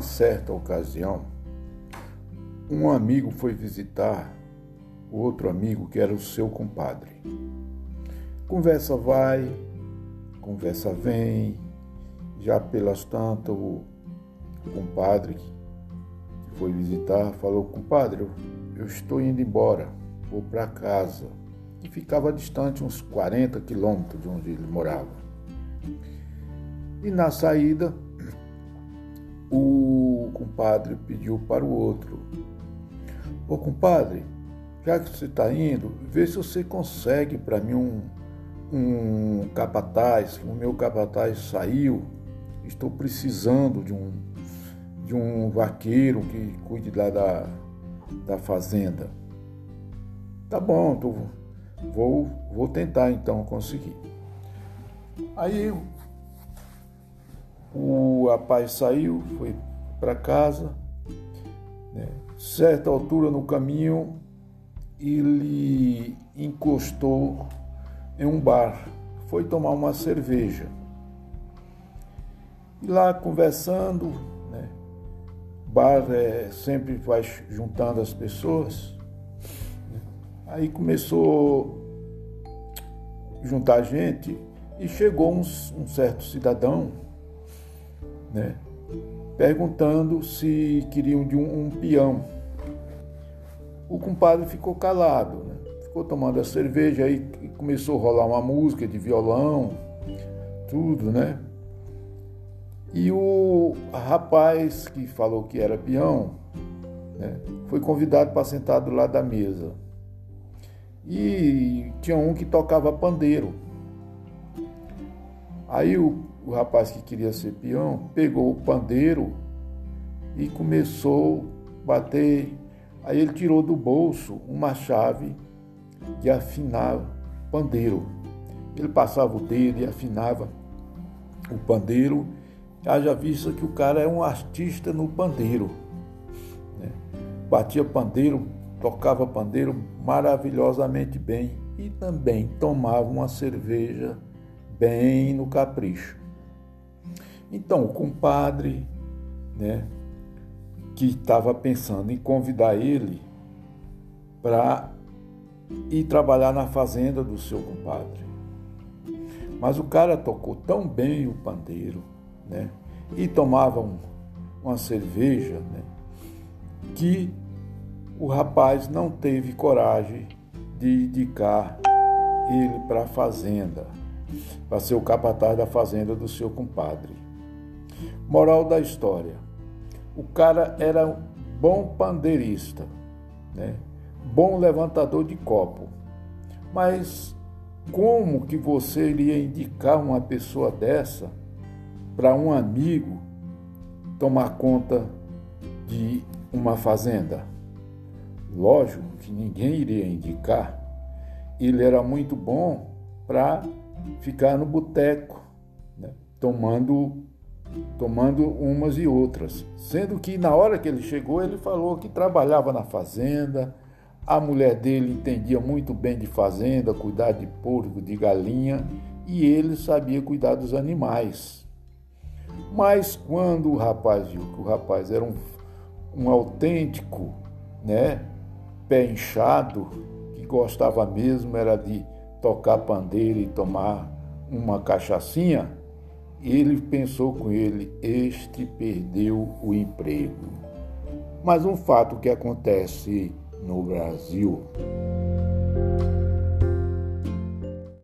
certa ocasião, um amigo foi visitar o outro amigo que era o seu compadre. Conversa vai, conversa vem, já pelas tantas o compadre que foi visitar falou, compadre, eu estou indo embora, vou para casa, que ficava distante uns 40 quilômetros de onde ele morava. E na saída, o compadre pediu para o outro: Ô compadre, já que você está indo, vê se você consegue para mim um, um capataz, o meu capataz saiu, estou precisando de um, de um vaqueiro que cuide lá da, da fazenda. Tá bom, tô, vou, vou tentar então conseguir. Aí o rapaz saiu, foi para casa. Né? Certa altura no caminho, ele encostou em um bar, foi tomar uma cerveja. E lá conversando, né? bar é, sempre vai juntando as pessoas. Né? Aí começou juntar gente e chegou um, um certo cidadão né, perguntando se queriam de um, um peão. O compadre ficou calado, né, ficou tomando a cerveja, aí começou a rolar uma música de violão, tudo, né? E o rapaz que falou que era peão né, foi convidado para sentar do lado da mesa. E tinha um que tocava pandeiro. Aí o o rapaz que queria ser peão pegou o pandeiro e começou a bater. Aí ele tirou do bolso uma chave de afinar pandeiro. Ele passava o dedo e afinava o pandeiro. Haja vista que o cara é um artista no pandeiro. Né? Batia pandeiro, tocava pandeiro maravilhosamente bem e também tomava uma cerveja bem no capricho. Então, o compadre, né, que estava pensando em convidar ele para ir trabalhar na fazenda do seu compadre. Mas o cara tocou tão bem o pandeiro, né, e tomava um, uma cerveja, né, que o rapaz não teve coragem de indicar ele para a fazenda, para ser o capataz da fazenda do seu compadre. Moral da história: o cara era um bom pandeirista, né? bom levantador de copo. Mas como que você iria indicar uma pessoa dessa para um amigo tomar conta de uma fazenda? Lógico que ninguém iria indicar. Ele era muito bom para ficar no boteco, né? tomando tomando umas e outras. Sendo que na hora que ele chegou, ele falou que trabalhava na fazenda, a mulher dele entendia muito bem de fazenda, cuidar de porco, de galinha, e ele sabia cuidar dos animais. Mas quando o rapaz viu que o rapaz era um, um autêntico, né, pé inchado, que gostava mesmo era de tocar pandeiro e tomar uma cachaçinha, ele pensou com ele: este perdeu o emprego. Mas um fato que acontece no Brasil.